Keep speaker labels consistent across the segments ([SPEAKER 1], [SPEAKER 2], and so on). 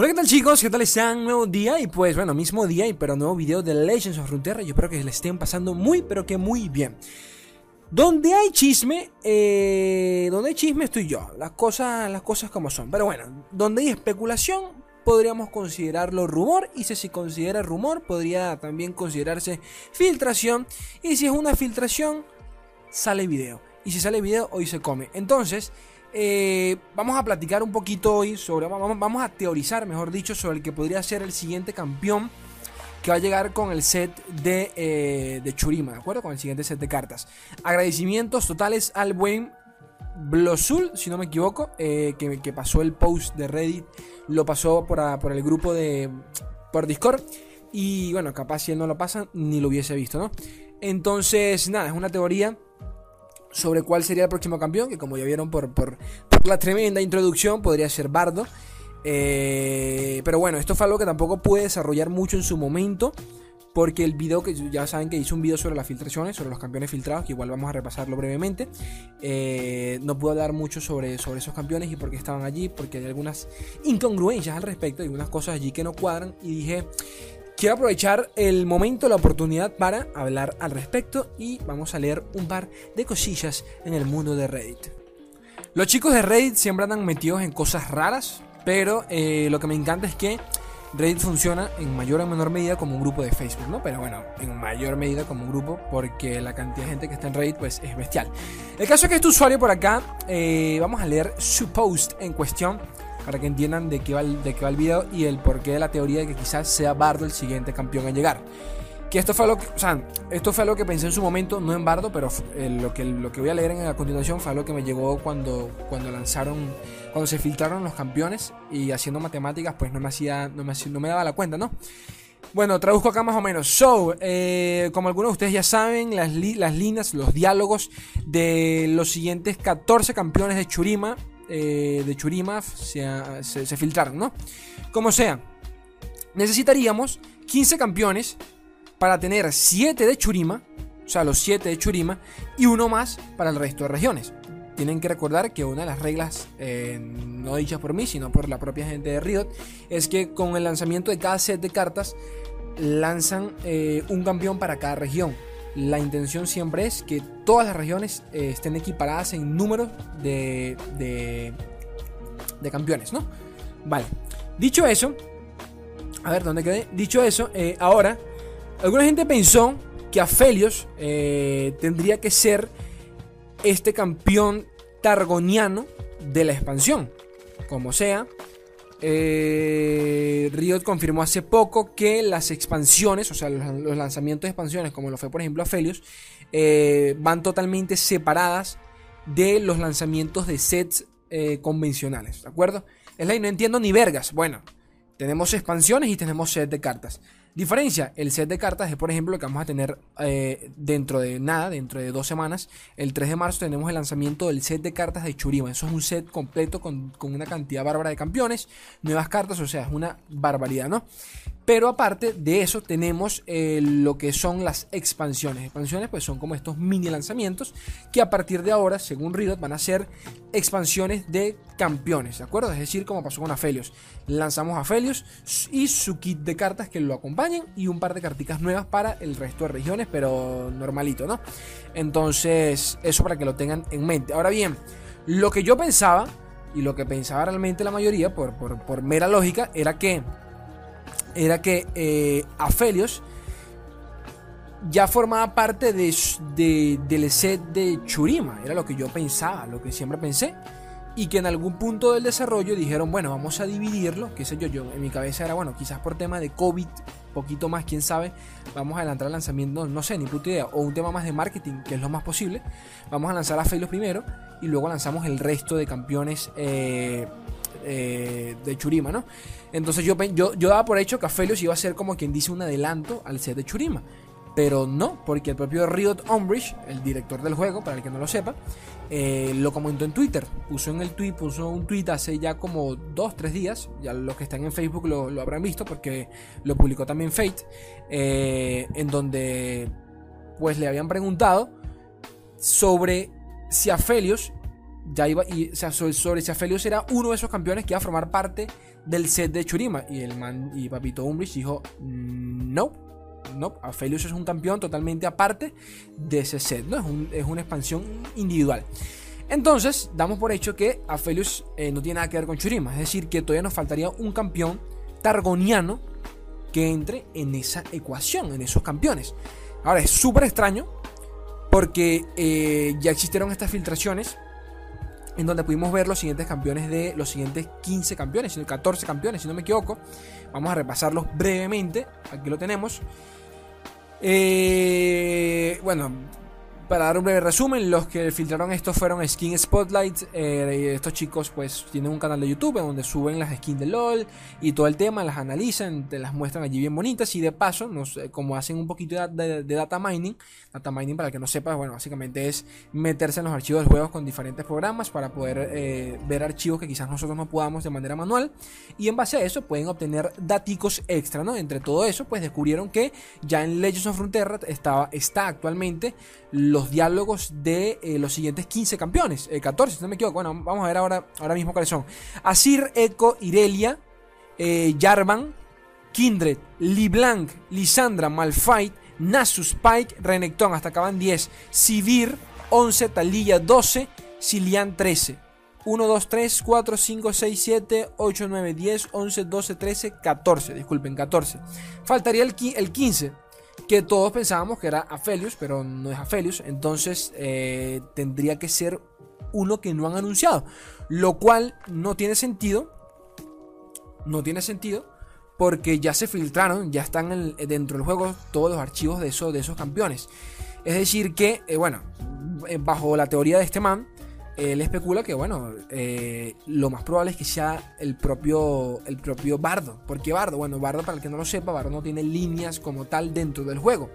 [SPEAKER 1] Hola, ¿qué tal chicos? ¿Qué tal están? Nuevo día y pues bueno, mismo día y pero nuevo video de Legends of Runeterra. Yo espero que le estén pasando muy pero que muy bien. Donde hay chisme, eh, donde hay chisme estoy yo. Las cosas, las cosas como son. Pero bueno, donde hay especulación, podríamos considerarlo rumor. Y si se considera rumor, podría también considerarse filtración. Y si es una filtración, sale video. Y si sale video, hoy se come. Entonces, eh, vamos a platicar un poquito hoy sobre, vamos, a teorizar, mejor dicho, sobre el que podría ser el siguiente campeón que va a llegar con el set de, eh, de Churima, ¿de acuerdo? Con el siguiente set de cartas. Agradecimientos totales al buen Blosul, si no me equivoco, eh, que, pasó el post de Reddit, lo pasó por, por el grupo de por Discord. Y bueno, capaz si él no lo pasa, ni lo hubiese visto, ¿no? Entonces, nada, es una teoría sobre cuál sería el próximo campeón, que como ya vieron por, por, la tremenda introducción, podría ser Bardo. Eh, pero bueno, esto fue algo que tampoco pude desarrollar mucho en su momento. Porque el video que ya saben que hice un video sobre las filtraciones, sobre los campeones filtrados, que igual vamos a repasarlo brevemente. Eh, no puedo hablar mucho sobre, sobre esos campeones y por qué estaban allí, porque hay algunas incongruencias al respecto, hay algunas cosas allí que no cuadran. Y dije, Quiero aprovechar el momento, la oportunidad para hablar al respecto y vamos a leer un par de cosillas en el mundo de Reddit. Los chicos de Reddit siempre andan metidos en cosas raras, pero eh, lo que me encanta es que Reddit funciona en mayor o menor medida como un grupo de Facebook, ¿no? Pero bueno, en mayor medida como un grupo porque la cantidad de gente que está en Reddit pues es bestial. El caso es que este usuario por acá, eh, vamos a leer su post en cuestión para que entiendan de qué, va el, de qué va el video y el porqué de la teoría de que quizás sea Bardo el siguiente campeón en llegar. Que esto fue lo que, o sea, esto fue lo que pensé en su momento, no en Bardo, pero eh, lo, que, lo que voy a leer en, a continuación fue lo que me llegó cuando, cuando lanzaron, cuando se filtraron los campeones y haciendo matemáticas, pues no me hacía, no me, no me daba la cuenta, ¿no? Bueno, traduzco acá más o menos. So, eh, como algunos de ustedes ya saben, las, las líneas, los diálogos de los siguientes 14 campeones de Churima eh, de Churima se, se, filtraron, ¿no? Como sea, necesitaríamos 15 campeones para tener 7 de Churima, o sea, los 7 de Churima, y uno más para el resto de regiones. Tienen que recordar que una de las reglas, eh, no dichas por mí, sino por la propia gente de Riot, es que con el lanzamiento de cada set de cartas, lanzan eh, un campeón para cada región la intención siempre es que todas las regiones eh, estén equiparadas en número de, de, campeones, ¿no? Vale. Dicho eso, a ver, ¿dónde quedé? Dicho eso, eh, ahora, alguna gente pensó que Aphelios eh, tendría que ser este campeón targoniano de la expansión. Como sea, eh, Riot confirmó hace poco que las expansiones, o sea, los, lanzamientos de expansiones, como lo fue por ejemplo Aphelios, eh, van totalmente separadas de los lanzamientos de sets eh, convencionales, ¿de acuerdo? Es la no entiendo ni vergas. Bueno, tenemos expansiones y tenemos sets de cartas. Diferencia, el set de cartas es por ejemplo lo que vamos a tener eh, dentro de nada, dentro de dos semanas. El 3 de marzo tenemos el lanzamiento del set de cartas de Churima. Eso es un set completo con, una cantidad bárbara de campeones, nuevas cartas, o sea, es una barbaridad, ¿no? Pero aparte de eso tenemos eh, lo que son las expansiones. Expansiones pues son como estos mini lanzamientos que a partir de ahora, según Riot, van a ser expansiones de campeones, ¿de acuerdo? Es decir, como pasó con Aphelios. Lanzamos Aphelios y su kit de cartas que lo acompañan y un par de carticas nuevas para el resto de regiones, pero normalito, ¿no? Entonces, eso para que lo tengan en mente. Ahora bien, lo que yo pensaba y lo que pensaba realmente la mayoría, por, por mera lógica, era que era que eh, Aphelios ya formaba parte de, del set de Churima. Era lo que yo pensaba, lo que siempre pensé. Y que en algún punto del desarrollo dijeron, bueno, vamos a dividirlo. Qué sé yo, yo en mi cabeza era, bueno, quizás por tema de COVID, poquito más, quién sabe. Vamos a adelantar el lanzamiento, no sé, ni puta idea. O un tema más de marketing, que es lo más posible. Vamos a lanzar a Aphelios primero. Y luego lanzamos el resto de campeones eh, eh, de Churima, ¿no? Entonces yo, yo, yo daba por hecho que Aphelios iba a ser como quien dice un adelanto al set de Churima. Pero no, porque el propio Riot Umbridge, el director del juego, para el que no lo sepa, eh, lo comentó en Twitter. Puso en el tweet, puso un tweet hace ya como 2-3 días. Ya los que están en Facebook lo, habrán visto porque lo publicó también Fate. Eh, en donde pues le habían preguntado sobre si Aphelios ya iba, y, o sea, sobre, era uno de esos campeones que iba a formar parte del set de Churima. Y el man, y Papito Umbridge dijo, mm, no, no, es un campeón totalmente aparte de ese set, ¿no? Es, una expansión individual. Entonces, damos por hecho que Aphelios eh, no tiene nada que ver con Churima. Es decir, que todavía nos faltaría un campeón targoniano que entre en esa ecuación, en esos campeones. Ahora, es súper extraño porque eh, ya existieron estas filtraciones en donde pudimos ver los siguientes campeones de los siguientes 15 campeones, 14 campeones, si no me equivoco. Vamos a repasarlos brevemente. Aquí lo tenemos. Eh, bueno, para dar un breve resumen, los que filtraron esto fueron Skin Spotlight. Eh, estos chicos pues tienen un canal de YouTube donde suben las skins de LOL y todo el tema, las analizan, te las muestran allí bien bonitas y de paso, como hacen un poquito de, data mining, data mining para que no sepas, bueno, básicamente es meterse en los archivos de juegos con diferentes programas para poder eh, ver archivos que quizás nosotros no podamos de manera manual y en base a eso pueden obtener daticos extra, ¿no? Entre todo eso pues descubrieron que ya en Legends of Frontera estaba, está actualmente los diálogos de eh, los siguientes 15 campeones, 14 eh, si no me equivoco, bueno, vamos a ver ahora, ahora mismo cuáles son. Asir, Echo, Irelia, eh, Jarvan, Kindred, Liblanc, Lisandra, Malfight, Nasus, Pike, Renekton, hasta acaban 10, Sivir, 11, Talilla, 12, Silian, 13. 1, 2, 3, 4, 5, 6, 7, 8, 9, 10, 11, 12, 13, 14. Disculpen, 14. Faltaría el, el 15 que todos pensábamos que era Aphelios, pero no es Aphelios, entonces eh, tendría que ser uno que no han anunciado, lo cual no tiene sentido, no tiene sentido, porque ya se filtraron, ya están dentro del juego todos los archivos de, de esos campeones. Es decir, que, eh, bueno, eh, bajo la teoría de este man, él especula que, bueno, eh, lo más probable es que sea el propio, el propio Bardo. ¿Por qué Bardo? Bueno, Bardo, para el que no lo sepa, Bardo no tiene líneas como tal dentro del juego.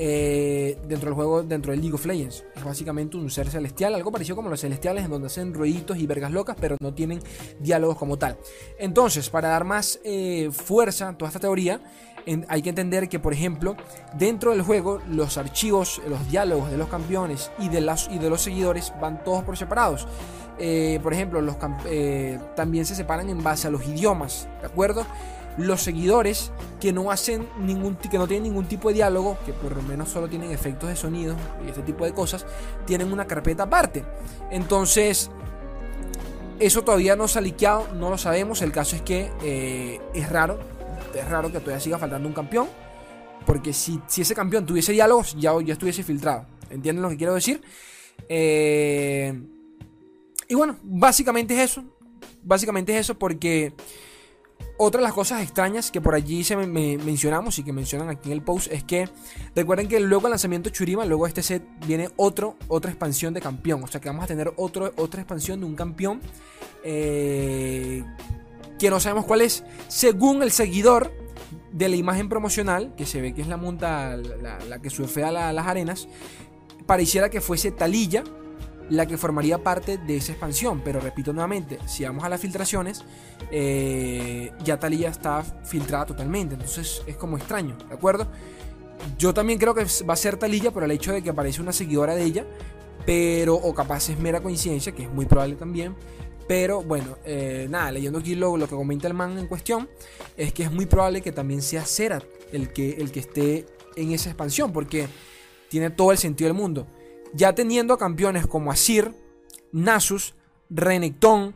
[SPEAKER 1] Eh, dentro del juego, dentro del League of Legends. Es básicamente un ser celestial, algo parecido como los celestiales, en donde hacen ruiditos y vergas locas, pero no tienen diálogos como tal. Entonces, para dar más eh, fuerza a toda esta teoría, hay que entender que, por ejemplo, dentro del juego, los archivos, los diálogos de los campeones y de, las, y de los seguidores van todos por separados. Eh, por ejemplo, los, también se separan en base a los idiomas, ¿de acuerdo? Los seguidores que no hacen ningún que no tienen ningún tipo de diálogo, que por lo menos solo tienen efectos de sonido y este tipo de cosas, tienen una carpeta aparte. Entonces, eso todavía no se ha liqueado, no lo sabemos. El caso es que eh, es raro es raro que todavía siga faltando un campeón. Porque si, si ese campeón tuviese diálogos, ya, ya estuviese filtrado. ¿Entienden lo que quiero decir? Eh, y bueno, básicamente es eso. Básicamente es eso porque otra de las cosas extrañas que por allí se mencionamos y que mencionan aquí en el post es que recuerden que luego del lanzamiento Churima, luego este set viene otro, otra expansión de campeón. O sea que vamos a tener otra expansión de un campeón eh, que no sabemos cuál es, según el seguidor de la imagen promocional, que se ve que es la monta, la, que surfea las arenas, pareciera que fuese Talilla la que formaría parte de esa expansión. Pero repito nuevamente, si vamos a las filtraciones, eh, ya Talilla está filtrada totalmente. Entonces es como extraño, ¿de acuerdo? Yo también creo que va a ser Talilla por el hecho de que aparece una seguidora de ella. Pero, o capaz es mera coincidencia, que es muy probable también. Pero bueno, eh, nada, leyendo aquí lo, que comenta el man en cuestión, es que es muy probable que también sea Zerat el que, el que esté en esa expansión, porque tiene todo el sentido del mundo. Ya teniendo campeones como Asir, Nasus, Renekton,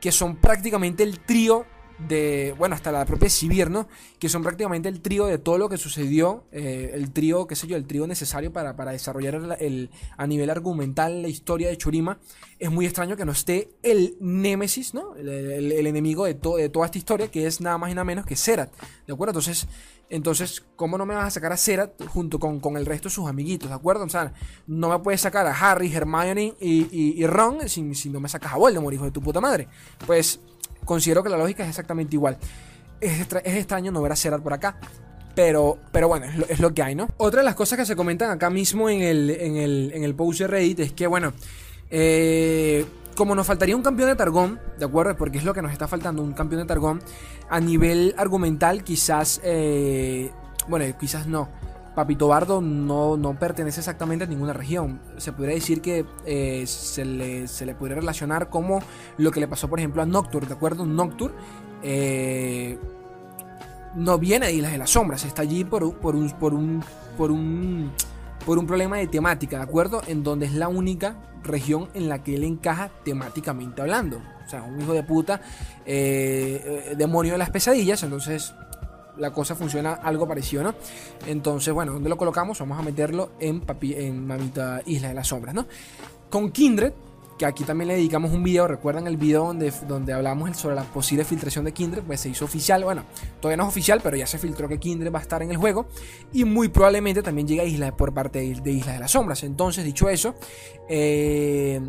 [SPEAKER 1] que son prácticamente el trío de, bueno, hasta la propia Sibir, ¿no? Que son prácticamente el trío de todo lo que sucedió, eh, el trío, qué sé yo, el trío necesario para, desarrollar el, a nivel argumental la historia de Churima. Es muy extraño que no esté el Némesis, ¿no? El, enemigo de, de toda esta historia, que es nada más y nada menos que Serat, ¿de acuerdo? Entonces, entonces, ¿cómo no me vas a sacar a Serat junto con, con, el resto de sus amiguitos, ¿de acuerdo? O sea, no me puedes sacar a Harry, Hermione y, y, Ron si, si no me sacas a Voldemort, hijo de tu puta madre. Pues considero que la lógica es exactamente igual. Es, extraño no ver a por acá. Pero, pero bueno, es lo, que hay, ¿no? Otra de las cosas que se comentan acá mismo en el, en el, en el post de Reddit es que, bueno, eh, como nos faltaría un campeón de Targón, ¿de acuerdo? Porque es lo que nos está faltando, un campeón de Targón. A nivel argumental, quizás, eh, bueno, quizás no. Papito Bardo no, no, pertenece exactamente a ninguna región. Se podría decir que eh, se, le, se, le, podría relacionar como lo que le pasó, por ejemplo, a Nocturne, ¿de acuerdo? Nocturne eh, no viene de Islas de las Sombras, está allí por, por, un, por, un, por, un, por un problema de temática, ¿de acuerdo? En donde es la única región en la que él encaja temáticamente hablando. O sea, un hijo de puta, eh, demonio de las pesadillas, entonces la cosa funciona algo parecido, ¿no? Entonces, bueno, ¿dónde lo colocamos? Vamos a meterlo en, papi, en Mamita Isla de las Sombras, ¿no? Con Kindred, que aquí también le dedicamos un video, ¿recuerdan el video donde, donde hablamos sobre la posible filtración de Kindred? Pues se hizo oficial, bueno, todavía no es oficial, pero ya se filtró que Kindred va a estar en el juego y muy probablemente también llegue a Isla por parte de, de Isla de las Sombras. Entonces, dicho eso, eh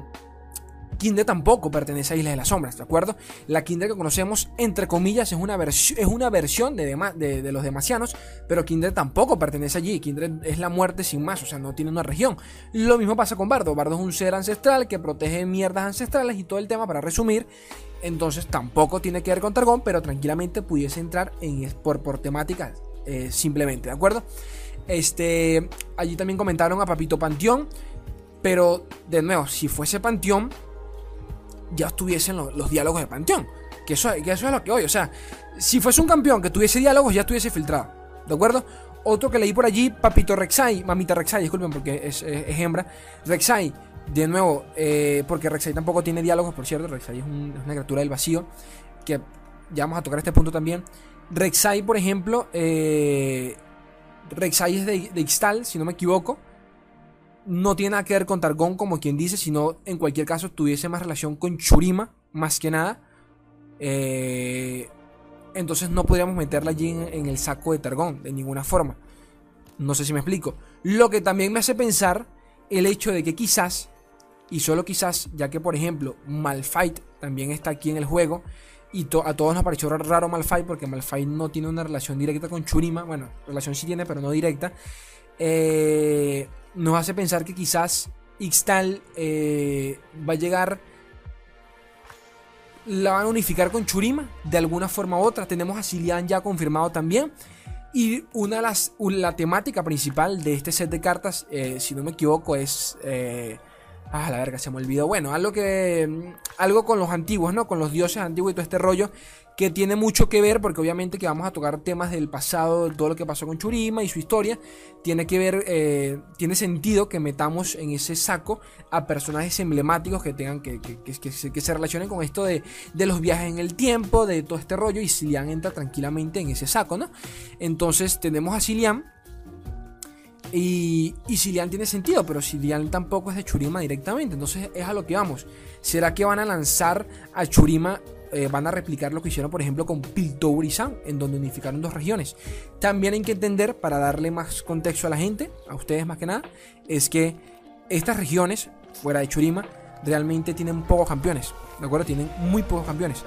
[SPEAKER 1] Kinder tampoco pertenece a Isla de las Sombras, ¿de acuerdo? La Kinder que conocemos, entre comillas, es una, es una versión de, los demasianos, pero Kinder tampoco pertenece allí. Kinder es la muerte sin más, o sea, no tiene una región. Lo mismo pasa con Bardo. Bardo es un ser ancestral que protege mierdas ancestrales y todo el tema, para resumir, entonces tampoco tiene que ver con Targón, pero tranquilamente pudiese entrar en, por, por temáticas eh, simplemente, ¿de acuerdo? Este, allí también comentaron a Papito Panteón, pero de nuevo, si fuese Panteón, ya estuviesen los, diálogos de Panteón. Que eso, que es lo que hoy, o sea, si fuese un campeón que tuviese diálogos, ya estuviese filtrado. ¿De acuerdo? Otro que leí por allí, Papito Rexai, Mamita Rexai, disculpen porque es, hembra. Rexai, de nuevo, eh, porque Rexai tampoco tiene diálogos, por cierto. Rexai es, una criatura del vacío. Que ya vamos a tocar este punto también. Rexai, por ejemplo, eh, Rexai es de, de Ixtal, si no me equivoco no tiene nada que ver con Targón, como quien dice, sino en cualquier caso tuviese más relación con Churima, más que nada. Eh, entonces no podríamos meterla allí en, el saco de Targón, de ninguna forma. No sé si me explico. Lo que también me hace pensar el hecho de que quizás, y solo quizás, ya que por ejemplo Malfight también está aquí en el juego, y a todos nos pareció raro Malfight porque Malfight no tiene una relación directa con Churima, bueno, relación sí tiene, pero no directa. Eh, nos hace pensar que quizás Ixtal eh, va a llegar, la van a unificar con Churima de alguna forma u otra. Tenemos a Silian ya confirmado también. Y una de las, la temática principal de este set de cartas, eh, si no me equivoco, es... Eh, ah, la verga, se me olvidó. Bueno, algo que... Algo con los antiguos, ¿no? Con los dioses antiguos y todo este rollo que tiene mucho que ver, porque obviamente que vamos a tocar temas del pasado, todo lo que pasó con Churima y su historia, tiene que ver, eh, tiene sentido que metamos en ese saco a personajes emblemáticos que tengan que, que, se relacionen con esto de, de, los viajes en el tiempo, de todo este rollo, y Silian entra tranquilamente en ese saco, ¿no? Entonces tenemos a Silian. Y, y tiene sentido, pero Silian tampoco es de Churima directamente. Entonces es a lo que vamos. ¿Será que van a lanzar a Churima eh, van a replicar lo que hicieron, por ejemplo, con Piltover en donde unificaron dos regiones. También hay que entender, para darle más contexto a la gente, a ustedes más que nada, es que estas regiones, fuera de Churima, realmente tienen pocos campeones. ¿De acuerdo? Tienen muy pocos campeones.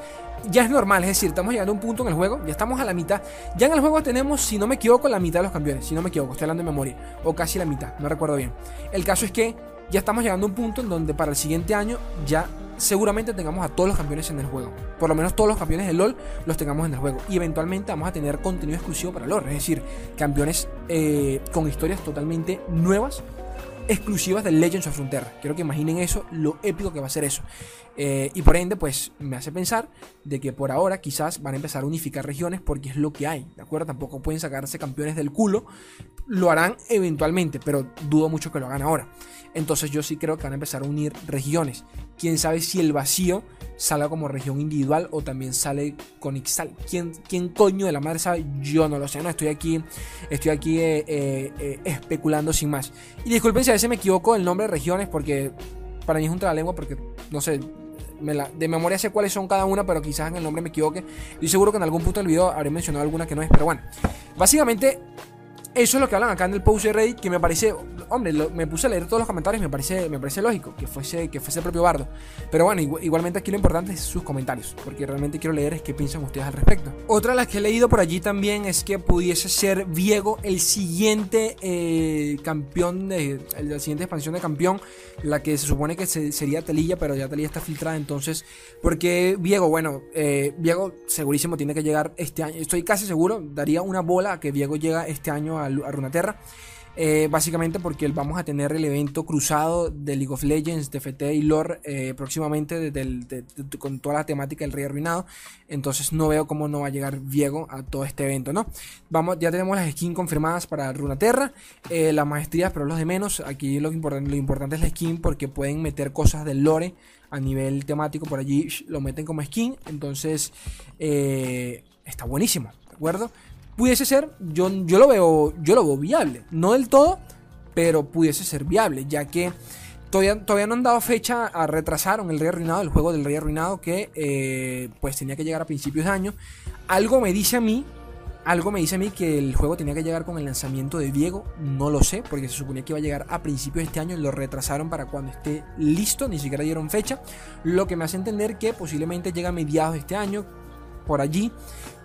[SPEAKER 1] Ya es normal, es decir, estamos llegando a un punto en el juego, ya estamos a la mitad. Ya en el juego tenemos, si no me equivoco, la mitad de los campeones. Si no me equivoco, estoy hablando de memoria. O casi la mitad, no recuerdo bien. El caso es que ya estamos llegando a un punto en donde para el siguiente año ya seguramente tengamos a todos los campeones en el juego. Por lo menos todos los campeones de LOL los tengamos en el juego. Y eventualmente vamos a tener contenido exclusivo para LOL. Es decir, campeones eh, con historias totalmente nuevas, exclusivas de Legends of Frontera. Quiero que imaginen eso, lo épico que va a ser eso. Eh, y por ende, pues me hace pensar de que por ahora quizás van a empezar a unificar regiones porque es lo que hay, ¿de acuerdo? Tampoco pueden sacarse campeones del culo. Lo harán eventualmente, pero dudo mucho que lo hagan ahora. Entonces yo sí creo que van a empezar a unir regiones. Quién sabe si el vacío salga como región individual o también sale con Ixtal. ¿Quién, ¿Quién coño de la madre sabe? Yo no lo sé. No estoy aquí, estoy aquí eh, eh, especulando sin más. Y disculpen si a veces me equivoco el nombre de regiones porque para mí es un lengua porque no sé, de memoria sé cuáles son cada una, pero quizás en el nombre me equivoque. Y seguro que en algún punto del video habré mencionado alguna que no es, pero bueno. Básicamente, eso es lo que hablan acá en el post de Reddit, que me parece, hombre, me puse a leer todos los comentarios me parece, me parece lógico que fuese, que fuese el propio Bardo. Pero bueno, igualmente aquí lo importante es sus comentarios, porque realmente quiero leer es qué piensan ustedes al respecto. Otra de las que he leído por allí también es que pudiese ser Viego el siguiente eh, campeón, de, la siguiente expansión de campeón, la que se supone que sería Telilla, pero ya Telilla está filtrada, entonces, porque Viego, bueno, eh, Viego segurísimo tiene que llegar este año, estoy casi seguro, daría una bola a que Viego llega este año a, a Runaterra. Eh, básicamente porque vamos a tener el evento cruzado de League of Legends, TFT y lore eh, próximamente con toda la temática del Rey Arruinado. Entonces no veo cómo no va a llegar Viego a todo este evento, ¿no? Vamos, ya tenemos las skins confirmadas para Runaterra, eh, las maestrías, pero los de menos. Aquí lo importante, lo importante es la skin porque pueden meter cosas del lore a nivel temático por allí, lo meten como skin. Entonces está buenísimo, ¿de acuerdo? Pudiese ser, yo, yo, lo veo, yo lo veo viable. No del todo, pero pudiese ser viable, ya que todavía, todavía no han dado fecha a retrasaron el Rey Arruinado, el juego del Rey Arruinado, que eh, pues tenía que llegar a principios de año. Algo me dice a mí, algo me dice a mí que el juego tenía que llegar con el lanzamiento de Diego, no lo sé, porque se suponía que iba a llegar a principios de este año lo retrasaron para cuando esté listo, ni siquiera dieron fecha, lo que me hace entender que posiblemente llega a mediados de este año, por allí,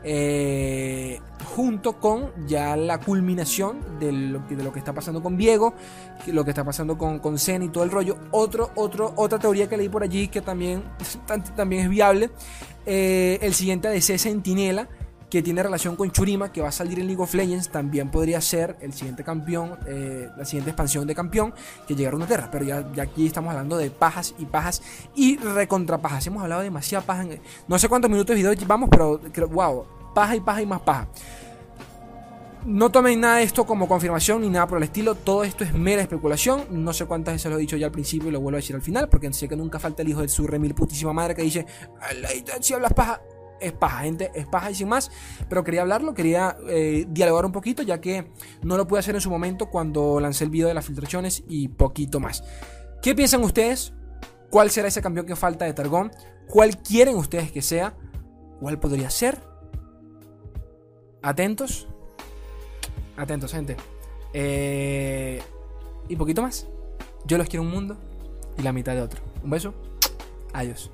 [SPEAKER 1] eh, junto con ya la culminación de lo, de lo, que está pasando con Diego, lo que está pasando con, con Zen y todo el rollo. Otro, otro, otra teoría que leí por allí que también, también es viable, eh, el siguiente ADC Sentinela que tiene relación con Churima, que va a salir en League of Legends, también podría ser el siguiente campeón, eh, la siguiente expansión de campeón que llega a Runeterra. Pero ya, aquí estamos hablando de pajas y pajas y recontra pajas. Hemos hablado de demasiada paja. no sé cuántos minutos de video vamos, pero wow, paja y paja y más paja. No tomen nada de esto como confirmación ni nada por el estilo. Todo esto es mera especulación. No sé cuántas veces lo he dicho ya al principio y lo vuelvo a decir al final. Porque sé que nunca falta el hijo de su remil putísima madre que dice: Si hablas paja, es paja, gente, es paja y sin más. Pero quería hablarlo, quería eh, dialogar un poquito, ya que no lo pude hacer en su momento cuando lancé el video de las filtraciones y poquito más. ¿Qué piensan ustedes? ¿Cuál será ese campeón que falta de Targón? ¿Cuál quieren ustedes que sea? ¿Cuál podría ser? Atentos. Atentos, gente. Eh, y poquito más. Yo los quiero un mundo y la mitad de otro. Un beso. Adiós.